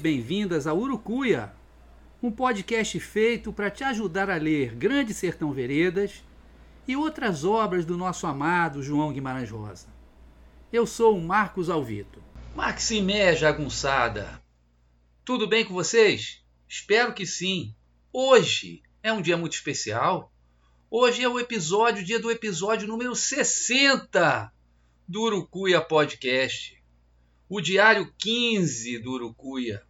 Bem-vindas a Urucuia, um podcast feito para te ajudar a ler Grande Sertão Veredas e outras obras do nosso amado João Guimarães Rosa. Eu sou o Marcos Alvito. Maximé Jagunçada, tudo bem com vocês? Espero que sim. Hoje é um dia muito especial. Hoje é o episódio, dia do episódio número 60 do Urucuia Podcast o Diário 15 do Urucuia,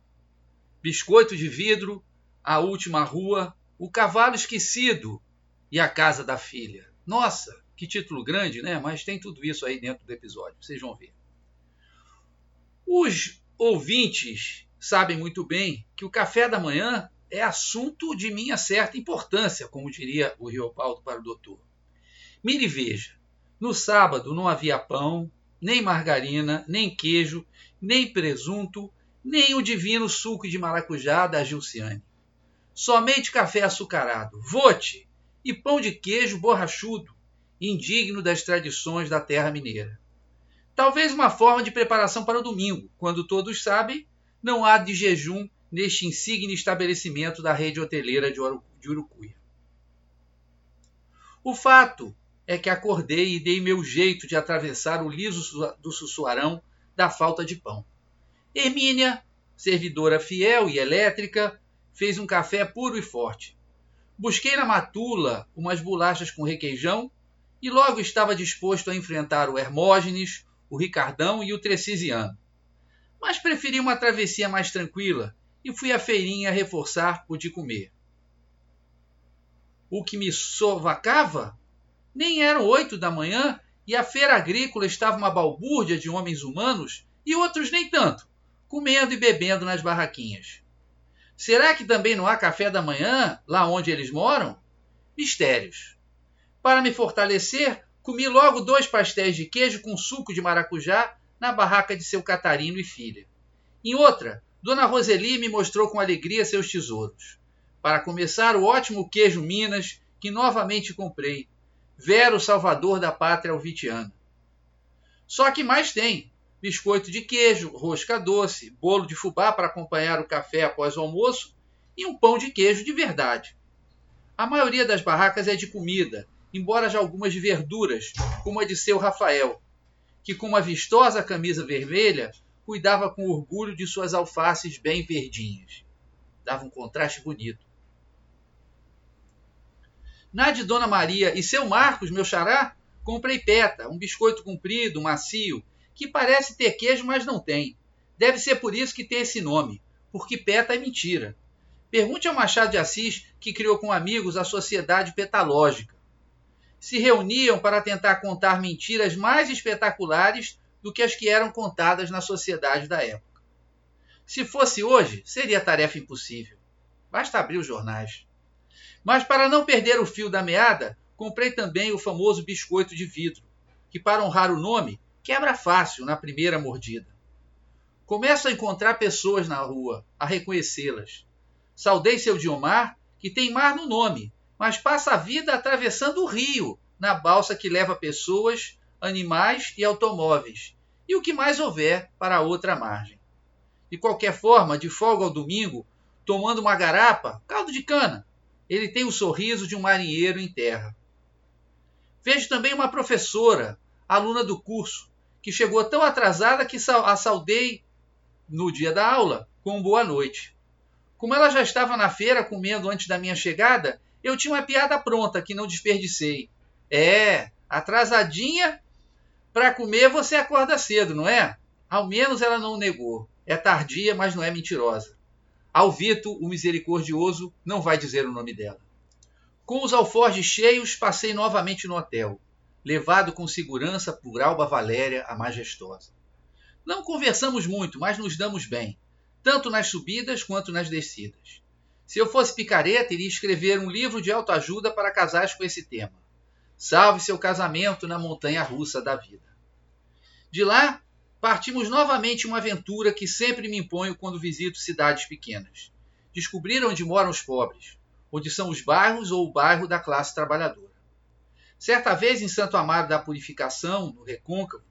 Biscoito de Vidro, A Última Rua, O Cavalo Esquecido e A Casa da Filha. Nossa, que título grande, né? Mas tem tudo isso aí dentro do episódio, vocês vão ver. Os ouvintes sabem muito bem que o café da manhã é assunto de minha certa importância, como diria o Riobaldo para o doutor. Mire e veja, no sábado não havia pão, nem margarina, nem queijo, nem presunto, nem o divino suco de maracujá da Gilciane. Somente café açucarado, vote e pão de queijo borrachudo, indigno das tradições da terra mineira. Talvez uma forma de preparação para o domingo, quando todos sabem, não há de jejum neste insigne estabelecimento da rede hoteleira de Urucuia. O fato é que acordei e dei meu jeito de atravessar o liso do Sussuarão da falta de pão. Hermínia, servidora fiel e elétrica, fez um café puro e forte. Busquei na matula umas bolachas com requeijão e logo estava disposto a enfrentar o Hermógenes, o Ricardão e o Trecisiano. Mas preferi uma travessia mais tranquila e fui à feirinha reforçar o de comer. O que me sovacava nem eram oito da manhã e a feira agrícola estava uma balbúrdia de homens humanos e outros nem tanto, comendo e bebendo nas barraquinhas. Será que também não há café da manhã lá onde eles moram? Mistérios. Para me fortalecer, comi logo dois pastéis de queijo com suco de maracujá na barraca de seu Catarino e filha. Em outra, Dona Roseli me mostrou com alegria seus tesouros. Para começar, o ótimo queijo Minas, que novamente comprei, Vero Salvador da pátria alvitiana. Só que mais tem: biscoito de queijo, rosca doce, bolo de fubá para acompanhar o café após o almoço e um pão de queijo de verdade. A maioria das barracas é de comida, embora já algumas de verduras, como a de seu Rafael, que com uma vistosa camisa vermelha cuidava com orgulho de suas alfaces bem verdinhas. Dava um contraste bonito. Na de Dona Maria e seu Marcos, meu xará, comprei peta, um biscoito comprido, macio, que parece ter queijo, mas não tem. Deve ser por isso que tem esse nome, porque peta é mentira. Pergunte ao Machado de Assis, que criou com amigos a Sociedade Petalógica. Se reuniam para tentar contar mentiras mais espetaculares do que as que eram contadas na sociedade da época. Se fosse hoje, seria tarefa impossível. Basta abrir os jornais. Mas para não perder o fio da meada, comprei também o famoso biscoito de vidro, que para honrar o nome, quebra fácil na primeira mordida. Começo a encontrar pessoas na rua, a reconhecê-las. Saudei seu Diomar, que tem mar no nome, mas passa a vida atravessando o rio, na balsa que leva pessoas, animais e automóveis, e o que mais houver para a outra margem. De qualquer forma, de folga ao domingo, tomando uma garapa, caldo de cana, ele tem o sorriso de um marinheiro em terra. Vejo também uma professora, aluna do curso, que chegou tão atrasada que a saudei no dia da aula com boa noite. Como ela já estava na feira comendo antes da minha chegada, eu tinha uma piada pronta que não desperdicei. É, atrasadinha para comer você acorda cedo, não é? Ao menos ela não negou. É tardia, mas não é mentirosa. Alvito, o misericordioso, não vai dizer o nome dela. Com os alforjes cheios, passei novamente no hotel, levado com segurança por Alba Valéria, a majestosa. Não conversamos muito, mas nos damos bem, tanto nas subidas quanto nas descidas. Se eu fosse picareta, iria escrever um livro de autoajuda para casais com esse tema. Salve seu casamento na montanha russa da vida. De lá, partimos novamente uma aventura que sempre me imponho quando visito cidades pequenas. Descobrir onde moram os pobres, onde são os bairros ou o bairro da classe trabalhadora. Certa vez em Santo Amaro da Purificação, no Recôncavo,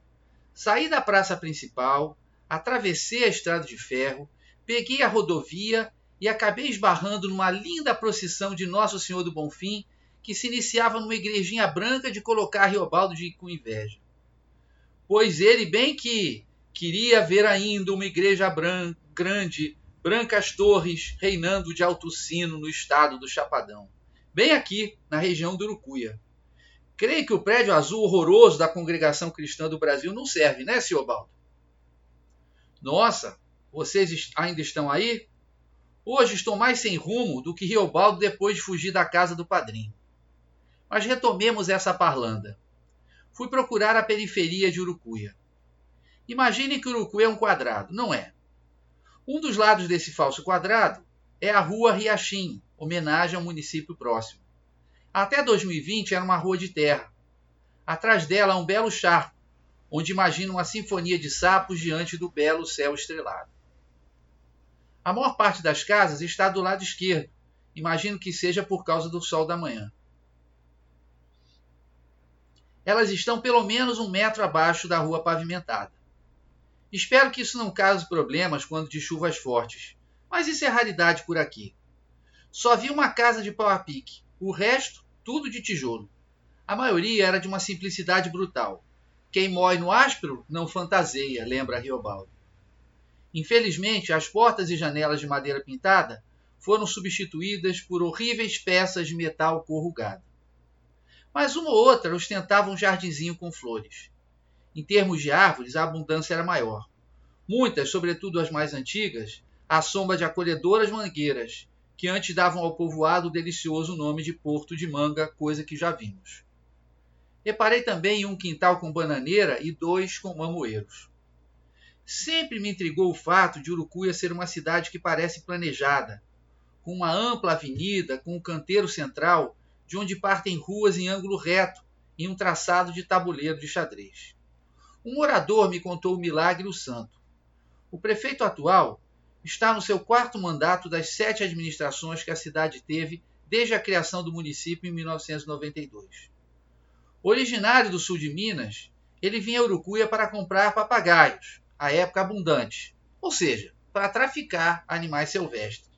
saí da praça principal, atravessei a estrada de ferro, peguei a rodovia e acabei esbarrando numa linda procissão de Nosso Senhor do Bonfim que se iniciava numa igrejinha branca de colocar Riobaldo de com inveja pois ele bem que queria ver ainda uma igreja bran grande, brancas torres, reinando de alto sino no estado do Chapadão, bem aqui na região do Urucuia. Creio que o prédio azul horroroso da Congregação Cristã do Brasil não serve, né, senhor Baldo? Nossa, vocês ainda estão aí? Hoje estou mais sem rumo do que Riobaldo depois de fugir da casa do padrinho. Mas retomemos essa parlando fui procurar a periferia de Urucuia. Imagine que Urucuia é um quadrado. Não é. Um dos lados desse falso quadrado é a Rua Riachim, homenagem ao município próximo. Até 2020 era uma rua de terra. Atrás dela há um belo charco, onde imagina uma sinfonia de sapos diante do belo céu estrelado. A maior parte das casas está do lado esquerdo. Imagino que seja por causa do sol da manhã elas estão pelo menos um metro abaixo da rua pavimentada. Espero que isso não cause problemas quando de chuvas fortes, mas isso é raridade por aqui. Só vi uma casa de pau a pique, o resto, tudo de tijolo. A maioria era de uma simplicidade brutal. Quem mói no áspero não fantaseia, lembra Riobaldo. Infelizmente, as portas e janelas de madeira pintada foram substituídas por horríveis peças de metal corrugado mas uma ou outra ostentava um jardinzinho com flores. Em termos de árvores, a abundância era maior. Muitas, sobretudo as mais antigas, à sombra de acolhedoras mangueiras, que antes davam ao povoado o delicioso nome de Porto de Manga, coisa que já vimos. Reparei também em um quintal com bananeira e dois com mamoeiros. Sempre me intrigou o fato de Urucuia ser uma cidade que parece planejada, com uma ampla avenida, com um canteiro central de onde partem ruas em ângulo reto, em um traçado de tabuleiro de xadrez. Um morador me contou o milagre o santo. O prefeito atual está no seu quarto mandato das sete administrações que a cidade teve desde a criação do município em 1992. Originário do sul de Minas, ele vinha a Urucuia para comprar papagaios, à época abundantes, ou seja, para traficar animais silvestres.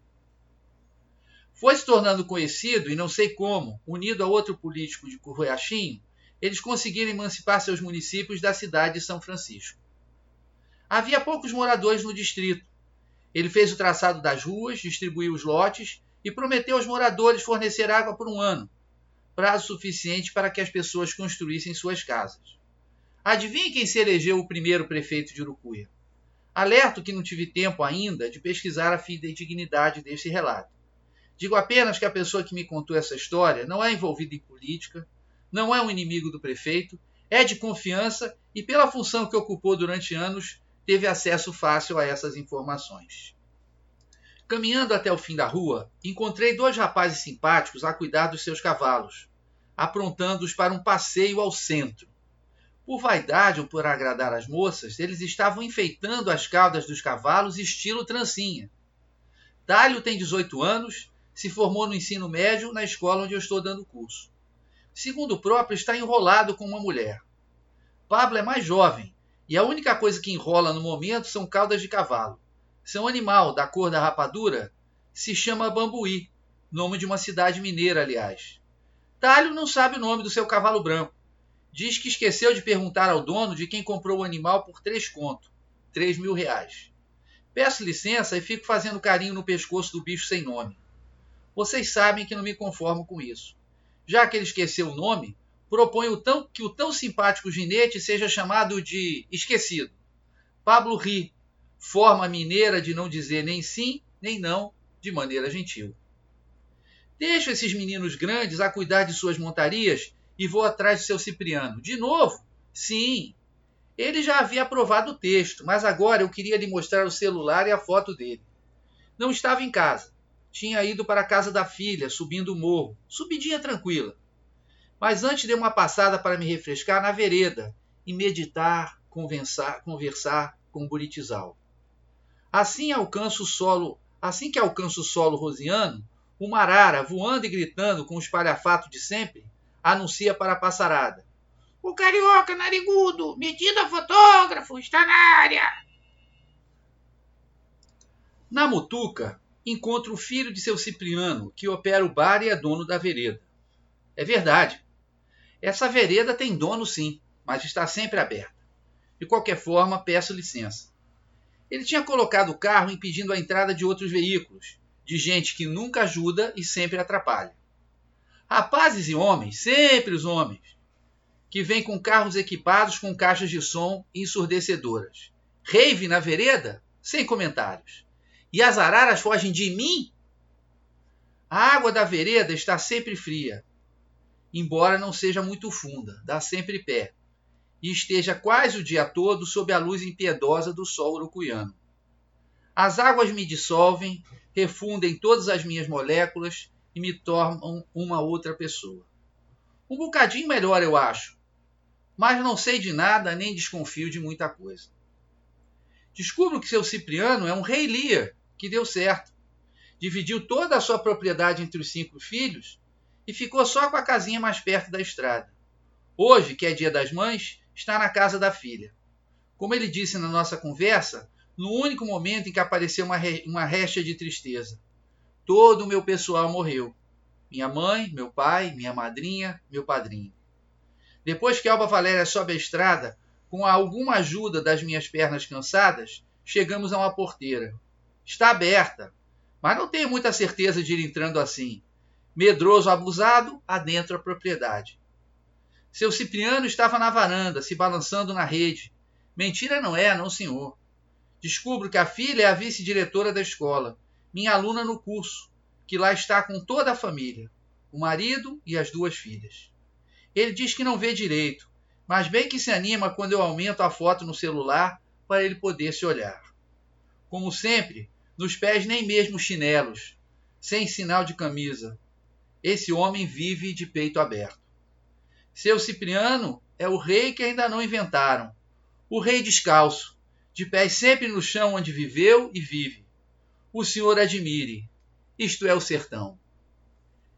Foi se tornando conhecido, e não sei como, unido a outro político de Curroiachinho, eles conseguiram emancipar seus municípios da cidade de São Francisco. Havia poucos moradores no distrito. Ele fez o traçado das ruas, distribuiu os lotes e prometeu aos moradores fornecer água por um ano, prazo suficiente para que as pessoas construíssem suas casas. Adivinhe quem se elegeu o primeiro prefeito de Urucuia? Alerto que não tive tempo ainda de pesquisar a fidedignidade deste relato. Digo apenas que a pessoa que me contou essa história não é envolvida em política, não é um inimigo do prefeito, é de confiança e, pela função que ocupou durante anos, teve acesso fácil a essas informações. Caminhando até o fim da rua, encontrei dois rapazes simpáticos a cuidar dos seus cavalos, aprontando-os para um passeio ao centro. Por vaidade ou por agradar as moças, eles estavam enfeitando as caudas dos cavalos estilo trancinha. Talho tem 18 anos, se formou no ensino médio na escola onde eu estou dando curso. Segundo o próprio, está enrolado com uma mulher. Pablo é mais jovem, e a única coisa que enrola no momento são caudas de cavalo. Seu animal, da cor da rapadura, se chama Bambuí, nome de uma cidade mineira, aliás. Talho não sabe o nome do seu cavalo branco. Diz que esqueceu de perguntar ao dono de quem comprou o animal por três conto, três mil reais. Peço licença e fico fazendo carinho no pescoço do bicho sem nome. Vocês sabem que não me conformo com isso. Já que ele esqueceu o nome, proponho tão, que o tão simpático ginete seja chamado de esquecido. Pablo ri, forma mineira de não dizer nem sim nem não de maneira gentil. Deixo esses meninos grandes a cuidar de suas montarias e vou atrás de seu Cipriano. De novo? Sim. Ele já havia aprovado o texto, mas agora eu queria lhe mostrar o celular e a foto dele. Não estava em casa. Tinha ido para a casa da filha, subindo o morro. Subidinha tranquila. Mas antes dei uma passada para me refrescar na vereda e meditar, conversar, conversar com o Buritizal. Assim alcanço o solo, assim que alcanço o solo rosiano, uma arara, voando e gritando com o espalhafato de sempre, anuncia para a passarada. O carioca narigudo, medida fotógrafo, está na área. Na mutuca, encontra o filho de seu Cipriano, que opera o bar e é dono da vereda. É verdade. Essa vereda tem dono sim, mas está sempre aberta. De qualquer forma, peço licença. Ele tinha colocado o carro impedindo a entrada de outros veículos, de gente que nunca ajuda e sempre atrapalha. Rapazes e homens, sempre os homens, que vêm com carros equipados com caixas de som ensurdecedoras. Rave na vereda? Sem comentários. E as araras fogem de mim? A água da vereda está sempre fria, embora não seja muito funda, dá sempre pé e esteja quase o dia todo sob a luz impiedosa do sol urucuiano. As águas me dissolvem, refundem todas as minhas moléculas e me tornam uma outra pessoa. Um bocadinho melhor, eu acho, mas não sei de nada nem desconfio de muita coisa. Descubro que seu Cipriano é um rei Lear, que deu certo. Dividiu toda a sua propriedade entre os cinco filhos e ficou só com a casinha mais perto da estrada. Hoje, que é dia das mães, está na casa da filha. Como ele disse na nossa conversa, no único momento em que apareceu uma, re... uma recha de tristeza. Todo o meu pessoal morreu. Minha mãe, meu pai, minha madrinha, meu padrinho. Depois que Alba Valéria sobe a estrada, com alguma ajuda das minhas pernas cansadas, chegamos a uma porteira. Está aberta, mas não tenho muita certeza de ir entrando assim. Medroso abusado, adentro a propriedade. Seu Cipriano estava na varanda, se balançando na rede. Mentira não é, não, senhor. Descubro que a filha é a vice-diretora da escola, minha aluna no curso, que lá está com toda a família, o marido e as duas filhas. Ele diz que não vê direito, mas bem que se anima quando eu aumento a foto no celular para ele poder se olhar. Como sempre, nos pés nem mesmo chinelos, sem sinal de camisa. Esse homem vive de peito aberto. Seu Cipriano é o rei que ainda não inventaram. O rei descalço, de pés sempre no chão onde viveu e vive. O senhor admire. Isto é o sertão.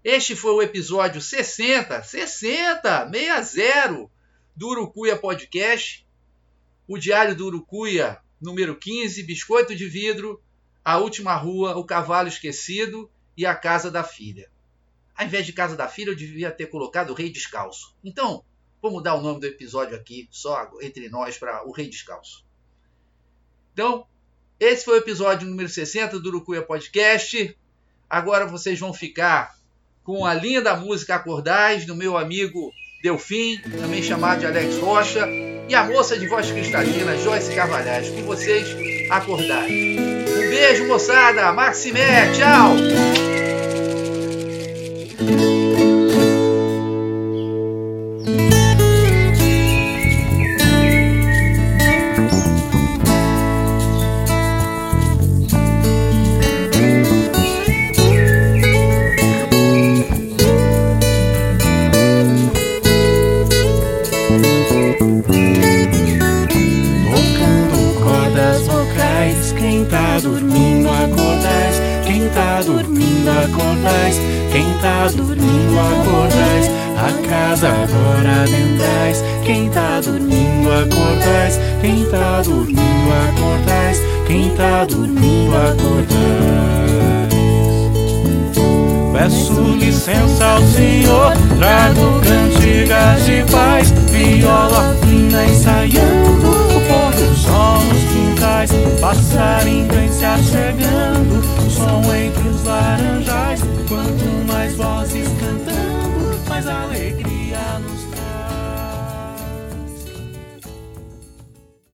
Este foi o episódio 60, 60, 60 do Urucuia Podcast. O Diário do Urucuia, número 15, Biscoito de Vidro, A Última Rua, O Cavalo Esquecido e A Casa da Filha. Ao invés de Casa da Filha, eu devia ter colocado o Rei Descalço. Então, vou mudar o nome do episódio aqui, só entre nós, para o Rei Descalço. Então, esse foi o episódio número 60 do Urucuia Podcast. Agora vocês vão ficar com a linha da música Acordais, do meu amigo Delfim, também chamado de Alex Rocha, e a moça de voz cristalina, Joyce Carvalhais. Com vocês, Acordais. Um beijo, moçada. Maximé, tchau! Dormindo, acordais. A casa agora adentrais. Quem tá dormindo, acordais. Quem tá dormindo, acordais. Quem tá dormindo, acordais. Peço licença ao Senhor, trago cantigas de paz, viola fina ensaiando, o pôr do sol nos quintais, passarinho vem se achegando, som entre os laranjas vozes cantando faz alegria.